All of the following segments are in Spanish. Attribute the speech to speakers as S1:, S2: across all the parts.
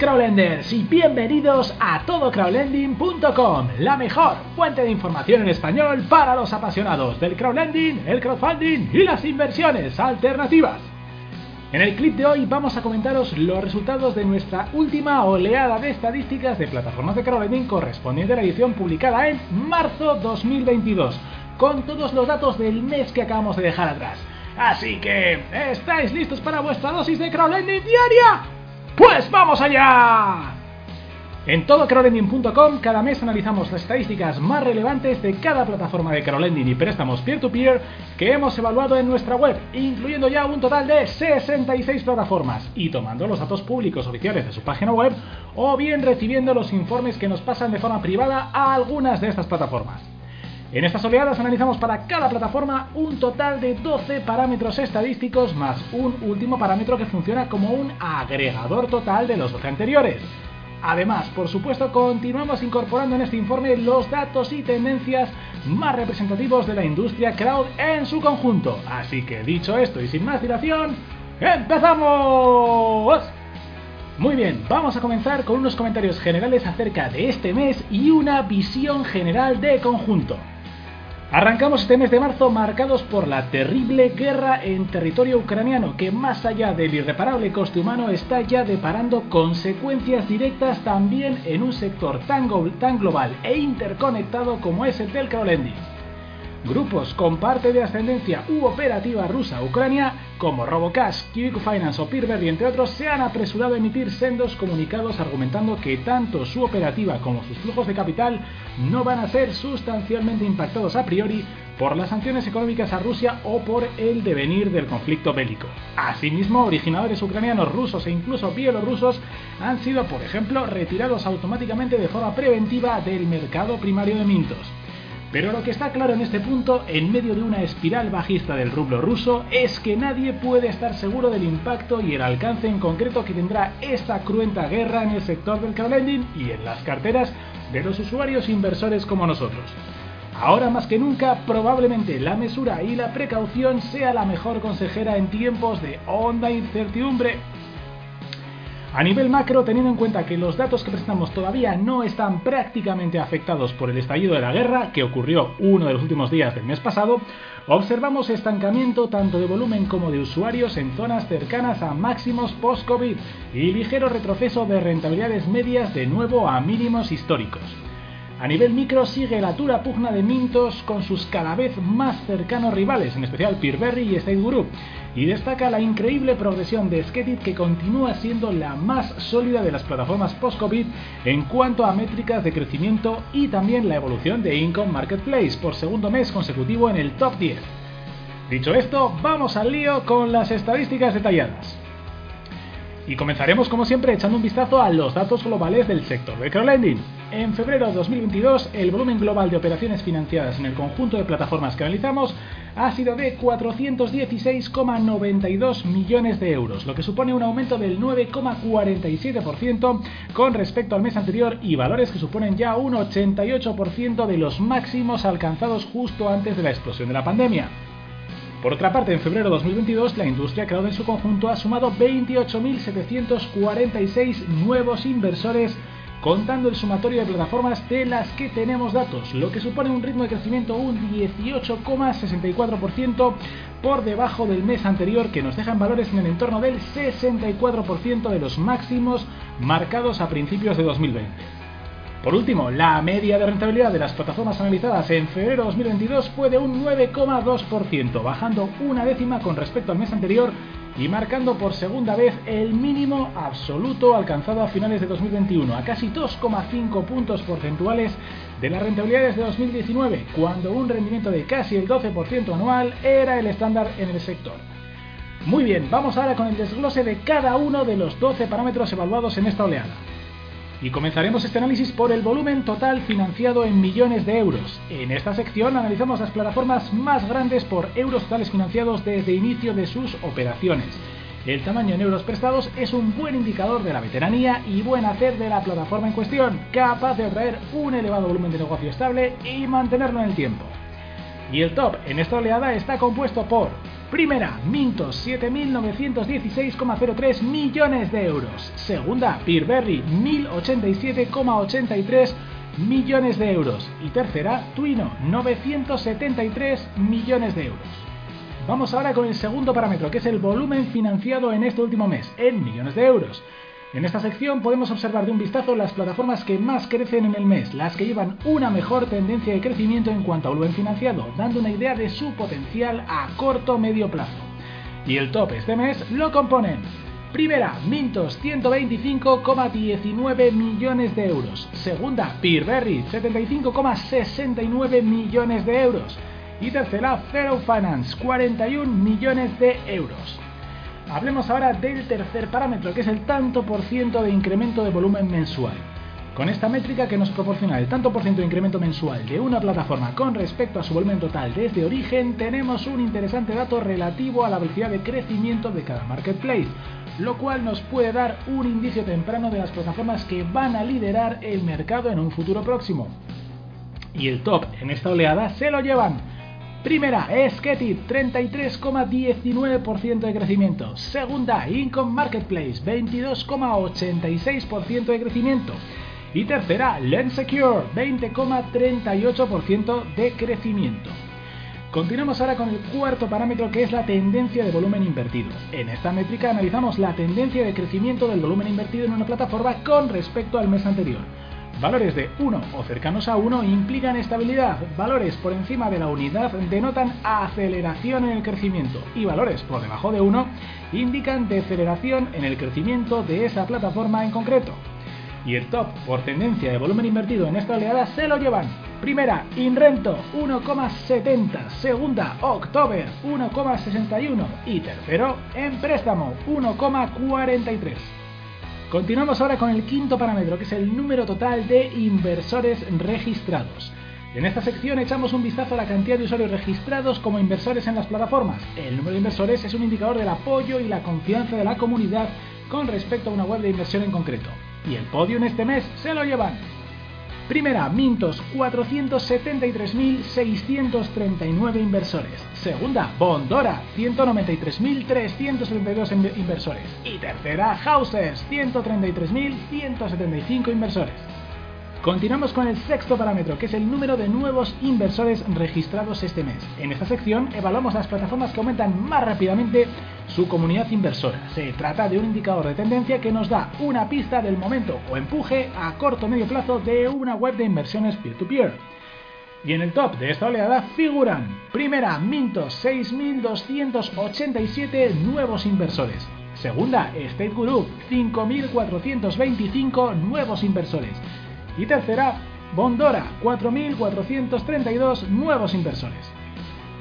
S1: crowdlenders y bienvenidos a todocrowdlending.com, la mejor fuente de información en español para los apasionados del crowdlending, el crowdfunding y las inversiones alternativas. En el clip de hoy vamos a comentaros los resultados de nuestra última oleada de estadísticas de plataformas de crowdlending correspondiente a la edición publicada en marzo 2022, con todos los datos del mes que acabamos de dejar atrás. Así que, ¿estáis listos para vuestra dosis de crowdlending diaria? ¡Pues vamos allá! En todocrowdlending.com cada mes analizamos las estadísticas más relevantes de cada plataforma de crowdlending y préstamos peer-to-peer que hemos evaluado en nuestra web, incluyendo ya un total de 66 plataformas y tomando los datos públicos oficiales de su página web o bien recibiendo los informes que nos pasan de forma privada a algunas de estas plataformas. En estas oleadas analizamos para cada plataforma un total de 12 parámetros estadísticos más un último parámetro que funciona como un agregador total de los 12 anteriores. Además, por supuesto, continuamos incorporando en este informe los datos y tendencias más representativos de la industria crowd en su conjunto. Así que dicho esto y sin más dilación, ¡empezamos! Muy bien, vamos a comenzar con unos comentarios generales acerca de este mes y una visión general de conjunto. Arrancamos este mes de marzo marcados por la terrible guerra en territorio ucraniano que más allá del irreparable coste humano está ya deparando consecuencias directas también en un sector tan, global e interconectado como es el del crowdlending. Grupos con parte de ascendencia u operativa rusa Ucrania, como Robocash, Quick Finance o Peerberry, entre otros, se han apresurado a emitir sendos comunicados argumentando que tanto su operativa como sus flujos de capital no van a ser sustancialmente impactados a priori por las sanciones económicas a Rusia o por el devenir del conflicto bélico. Asimismo, originadores ucranianos, rusos e incluso bielorrusos han sido, por ejemplo, retirados automáticamente de forma preventiva del mercado primario de Mintos. Pero lo que está claro en este punto, en medio de una espiral bajista del rublo ruso, es que nadie puede estar seguro del impacto y el alcance en concreto que tendrá esta cruenta guerra en el sector del crowdlending y en las carteras de los usuarios inversores como nosotros. Ahora más que nunca, probablemente la mesura y la precaución sea la mejor consejera en tiempos de honda incertidumbre a nivel macro, teniendo en cuenta que los datos que presentamos todavía no están prácticamente afectados por el estallido de la guerra, que ocurrió uno de los últimos días del mes pasado, observamos estancamiento tanto de volumen como de usuarios en zonas cercanas a máximos post-COVID y ligero retroceso de rentabilidades medias de nuevo a mínimos históricos. A nivel micro sigue la dura pugna de Mintos con sus cada vez más cercanos rivales, en especial Peerberry y State Group, y destaca la increíble progresión de Sketit que continúa siendo la más sólida de las plataformas post-COVID en cuanto a métricas de crecimiento y también la evolución de Income Marketplace por segundo mes consecutivo en el top 10. Dicho esto, vamos al lío con las estadísticas detalladas. Y comenzaremos como siempre echando un vistazo a los datos globales del sector de crowdlending. En febrero de 2022, el volumen global de operaciones financiadas en el conjunto de plataformas que analizamos ha sido de 416,92 millones de euros, lo que supone un aumento del 9,47% con respecto al mes anterior y valores que suponen ya un 88% de los máximos alcanzados justo antes de la explosión de la pandemia. Por otra parte, en febrero de 2022, la industria crowd en su conjunto ha sumado 28.746 nuevos inversores contando el sumatorio de plataformas de las que tenemos datos, lo que supone un ritmo de crecimiento un 18,64% por debajo del mes anterior que nos dejan valores en el entorno del 64% de los máximos marcados a principios de 2020. Por último, la media de rentabilidad de las plataformas analizadas en febrero de 2022 fue de un 9,2%, bajando una décima con respecto al mes anterior y marcando por segunda vez el mínimo absoluto alcanzado a finales de 2021, a casi 2,5 puntos porcentuales de las rentabilidades de 2019, cuando un rendimiento de casi el 12% anual era el estándar en el sector. Muy bien, vamos ahora con el desglose de cada uno de los 12 parámetros evaluados en esta oleada. Y comenzaremos este análisis por el volumen total financiado en millones de euros. En esta sección analizamos las plataformas más grandes por euros totales financiados desde inicio de sus operaciones. El tamaño en euros prestados es un buen indicador de la veteranía y buen hacer de la plataforma en cuestión, capaz de atraer un elevado volumen de negocio estable y mantenerlo en el tiempo. Y el top en esta oleada está compuesto por Primera, Mintos, 7.916,03 millones de euros. Segunda, Peerberry, 1.087,83 millones de euros. Y tercera, Twino, 973 millones de euros. Vamos ahora con el segundo parámetro, que es el volumen financiado en este último mes, en millones de euros. En esta sección podemos observar de un vistazo las plataformas que más crecen en el mes, las que llevan una mejor tendencia de crecimiento en cuanto a volumen financiado, dando una idea de su potencial a corto medio plazo. Y el top este mes lo componen Primera, Mintos, 125,19 millones de euros. Segunda, Peerberry, 75,69 millones de euros. Y tercera, Zero Finance, 41 millones de euros. Hablemos ahora del tercer parámetro, que es el tanto por ciento de incremento de volumen mensual. Con esta métrica que nos proporciona el tanto por ciento de incremento mensual de una plataforma con respecto a su volumen total desde origen, tenemos un interesante dato relativo a la velocidad de crecimiento de cada marketplace, lo cual nos puede dar un indicio temprano de las plataformas que van a liderar el mercado en un futuro próximo. Y el top en esta oleada se lo llevan Primera, Sketip, 33,19% de crecimiento. Segunda, Income Marketplace, 22,86% de crecimiento. Y tercera, Lensecure, 20,38% de crecimiento. Continuamos ahora con el cuarto parámetro que es la tendencia de volumen invertido. En esta métrica analizamos la tendencia de crecimiento del volumen invertido en una plataforma con respecto al mes anterior. Valores de 1 o cercanos a 1 implican estabilidad, valores por encima de la unidad denotan aceleración en el crecimiento y valores por debajo de 1 indican deceleración en el crecimiento de esa plataforma en concreto. Y el top por tendencia de volumen invertido en esta oleada se lo llevan. Primera, Inrento 1,70. Segunda, October 1,61. Y tercero, en préstamo 1,43. Continuamos ahora con el quinto parámetro, que es el número total de inversores registrados. En esta sección echamos un vistazo a la cantidad de usuarios registrados como inversores en las plataformas. El número de inversores es un indicador del apoyo y la confianza de la comunidad con respecto a una web de inversión en concreto. Y el podio en este mes se lo llevan Primera, Mintos, 473.639 inversores. Segunda, Bondora, 193.332 inversores. Y tercera, Hausers, 133.175 inversores. Continuamos con el sexto parámetro, que es el número de nuevos inversores registrados este mes. En esta sección evaluamos las plataformas que aumentan más rápidamente su comunidad inversora. Se trata de un indicador de tendencia que nos da una pista del momento o empuje a corto o medio plazo de una web de inversiones peer-to-peer. Y en el top de esta oleada figuran, primera, Mintos, 6.287 nuevos inversores. Segunda, State Guru, 5.425 nuevos inversores. Y tercera, Bondora, 4.432 nuevos inversores.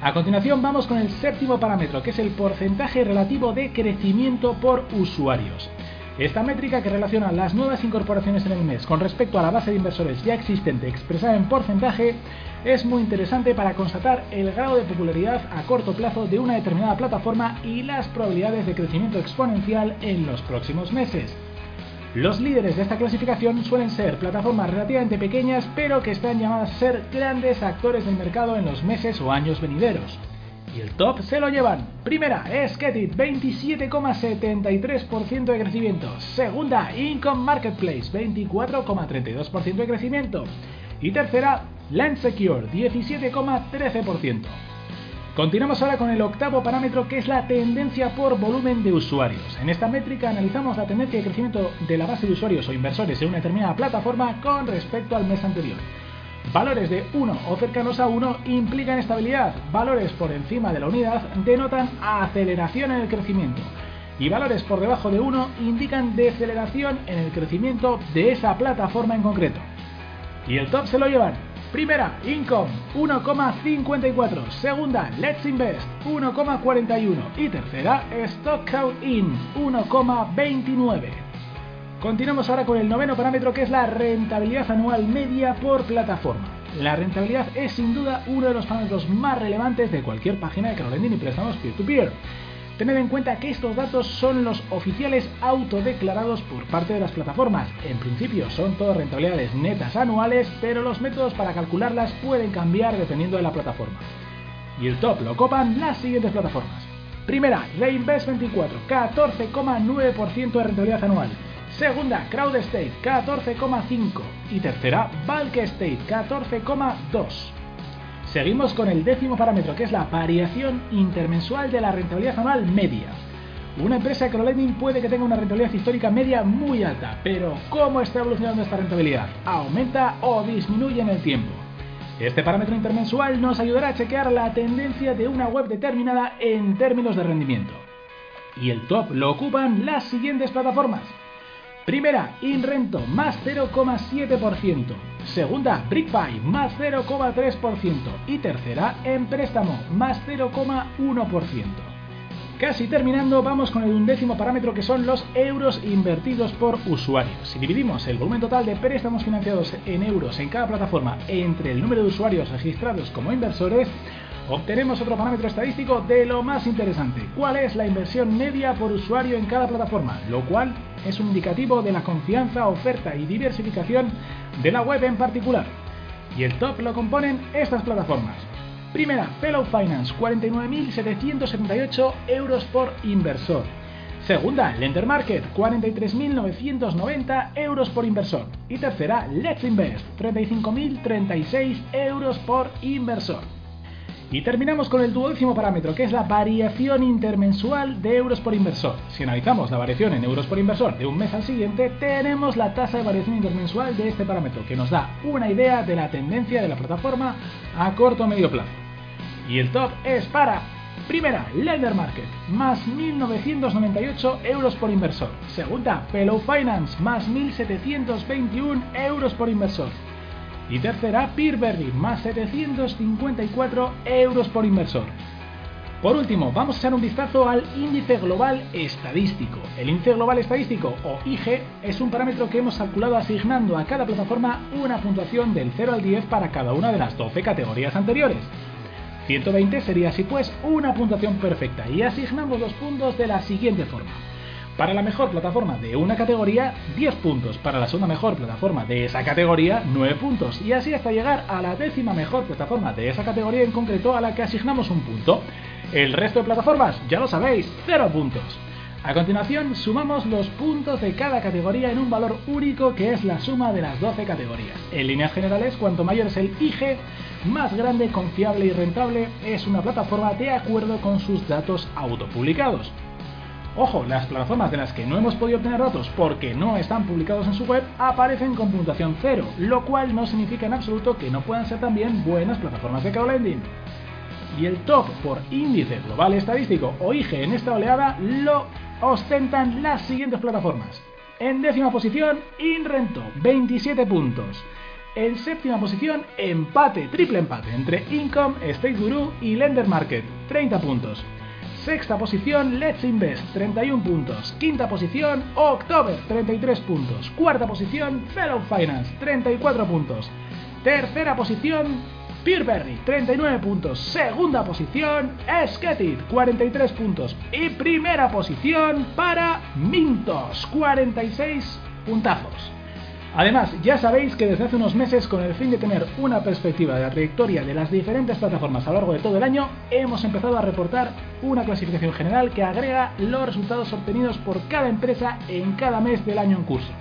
S1: A continuación vamos con el séptimo parámetro, que es el porcentaje relativo de crecimiento por usuarios. Esta métrica que relaciona las nuevas incorporaciones en el mes con respecto a la base de inversores ya existente expresada en porcentaje es muy interesante para constatar el grado de popularidad a corto plazo de una determinada plataforma y las probabilidades de crecimiento exponencial en los próximos meses. Los líderes de esta clasificación suelen ser plataformas relativamente pequeñas pero que están llamadas a ser grandes actores del mercado en los meses o años venideros. Y el top se lo llevan. Primera, Skettit, 27,73% de crecimiento. Segunda, Income Marketplace, 24,32% de crecimiento. Y tercera, Landsecure, 17,13%. Continuamos ahora con el octavo parámetro que es la tendencia por volumen de usuarios. En esta métrica analizamos la tendencia de crecimiento de la base de usuarios o inversores en una determinada plataforma con respecto al mes anterior. Valores de 1 o cercanos a 1 implican estabilidad, valores por encima de la unidad denotan aceleración en el crecimiento y valores por debajo de 1 indican deceleración en el crecimiento de esa plataforma en concreto. Y el top se lo llevan Primera, Income 1,54. Segunda, Let's Invest 1,41. Y tercera, Stockout In 1,29. Continuamos ahora con el noveno parámetro que es la rentabilidad anual media por plataforma. La rentabilidad es sin duda uno de los parámetros más relevantes de cualquier página de crowdlending y préstamos peer-to-peer. peer to peer Tened en cuenta que estos datos son los oficiales autodeclarados por parte de las plataformas. En principio son todas rentabilidades netas anuales, pero los métodos para calcularlas pueden cambiar dependiendo de la plataforma. Y el top lo copan las siguientes plataformas. Primera, Reinvest24, 14,9% de rentabilidad anual. Segunda, Crowd State, 14,5%. Y tercera, Bulk State, 14,2%. Seguimos con el décimo parámetro, que es la variación intermensual de la rentabilidad anual media. Una empresa crowdlending puede que tenga una rentabilidad histórica media muy alta, pero ¿cómo está evolucionando esta rentabilidad? ¿Aumenta o disminuye en el tiempo? Este parámetro intermensual nos ayudará a chequear la tendencia de una web determinada en términos de rendimiento. Y el top lo ocupan las siguientes plataformas. Primera, InRento, más 0,7%. Segunda, BrickBuy, más 0,3%. Y tercera, En Préstamo, más 0,1%. Casi terminando, vamos con el undécimo parámetro que son los euros invertidos por usuario. Si dividimos el volumen total de préstamos financiados en euros en cada plataforma entre el número de usuarios registrados como inversores, obtenemos otro parámetro estadístico de lo más interesante. ¿Cuál es la inversión media por usuario en cada plataforma? Lo cual es un indicativo de la confianza, oferta y diversificación de la web en particular. Y el top lo componen estas plataformas. Primera, Fellow Finance, 49.778 euros por inversor. Segunda, Lender Market, 43.990 euros por inversor. Y tercera, Let's Invest, 35.036 euros por inversor. Y terminamos con el duodécimo parámetro, que es la variación intermensual de euros por inversor. Si analizamos la variación en euros por inversor de un mes al siguiente, tenemos la tasa de variación intermensual de este parámetro, que nos da una idea de la tendencia de la plataforma a corto o medio plazo. Y el top es para Primera, Lender Market, más 1.998 euros por inversor. Segunda, Fellow Finance, más 1.721 euros por inversor. Y tercera, Peerberry, más 754 euros por inversor. Por último, vamos a echar un vistazo al índice global estadístico. El índice global estadístico, o IG, es un parámetro que hemos calculado asignando a cada plataforma una puntuación del 0 al 10 para cada una de las 12 categorías anteriores. 120 sería así pues una puntuación perfecta y asignamos los puntos de la siguiente forma. Para la mejor plataforma de una categoría, 10 puntos. Para la segunda mejor plataforma de esa categoría, 9 puntos. Y así hasta llegar a la décima mejor plataforma de esa categoría en concreto a la que asignamos un punto. El resto de plataformas, ya lo sabéis, 0 puntos. A continuación, sumamos los puntos de cada categoría en un valor único que es la suma de las 12 categorías. En líneas generales, cuanto mayor es el IG, más grande, confiable y rentable es una plataforma de acuerdo con sus datos autopublicados. Ojo, las plataformas de las que no hemos podido obtener datos porque no están publicados en su web aparecen con puntuación cero, lo cual no significa en absoluto que no puedan ser también buenas plataformas de crowdlending. Y el top por índice global estadístico o IG en esta oleada lo ostentan las siguientes plataformas. En décima posición, Inrento, 27 puntos. En séptima posición, empate, triple empate entre Income, State Guru y Lender Market, 30 puntos. Sexta posición, Let's Invest, 31 puntos. Quinta posición, October, 33 puntos. Cuarta posición, Fellow Finance, 34 puntos. Tercera posición, Peerberry, 39 puntos. Segunda posición, Sketit, 43 puntos. Y primera posición para Mintos, 46 puntazos. Además, ya sabéis que desde hace unos meses, con el fin de tener una perspectiva de la trayectoria de las diferentes plataformas a lo largo de todo el año, hemos empezado a reportar una clasificación general que agrega los resultados obtenidos por cada empresa en cada mes del año en curso.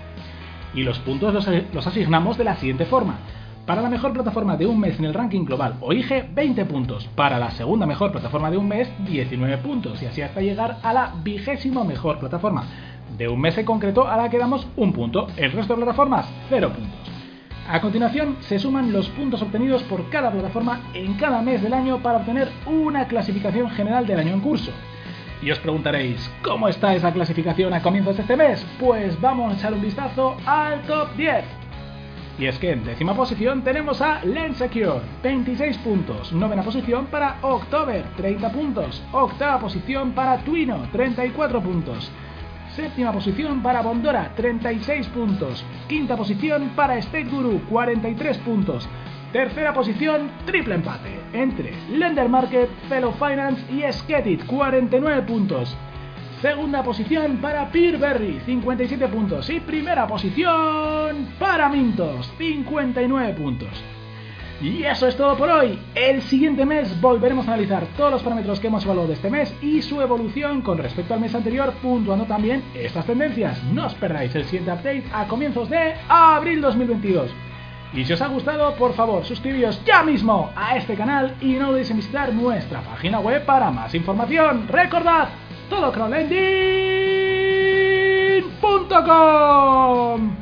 S1: Y los puntos los, asignamos de la siguiente forma. Para la mejor plataforma de un mes en el ranking global o IG, 20 puntos. Para la segunda mejor plataforma de un mes, 19 puntos. Y así hasta llegar a la vigésimo mejor plataforma de un mes en concreto a la que damos un punto, el resto de plataformas cero puntos. A continuación se suman los puntos obtenidos por cada plataforma en cada mes del año para obtener una clasificación general del año en curso. Y os preguntaréis, ¿cómo está esa clasificación a comienzos de este mes? Pues vamos a echar un vistazo al top 10. Y es que en décima posición tenemos a Lensecure, 26 puntos. Novena posición para October, 30 puntos. Octava posición para Twino, 34 puntos. Séptima posición para Bondora, 36 puntos. Quinta posición para State Guru, 43 puntos. Tercera posición, triple empate entre Lender Market, Fellow Finance y Sketit, 49 puntos. Segunda posición para Peerberry, 57 puntos. Y primera posición para Mintos, 59 puntos. Y eso es todo por hoy. El siguiente mes volveremos a analizar todos los parámetros que hemos evaluado de este mes y su evolución con respecto al mes anterior, puntuando también estas tendencias. No os perdáis el siguiente update a comienzos de abril 2022. Y si os ha gustado, por favor, suscribíos ya mismo a este canal y no olvidéis visitar nuestra página web para más información. Recordad, todo todocrowdlending.com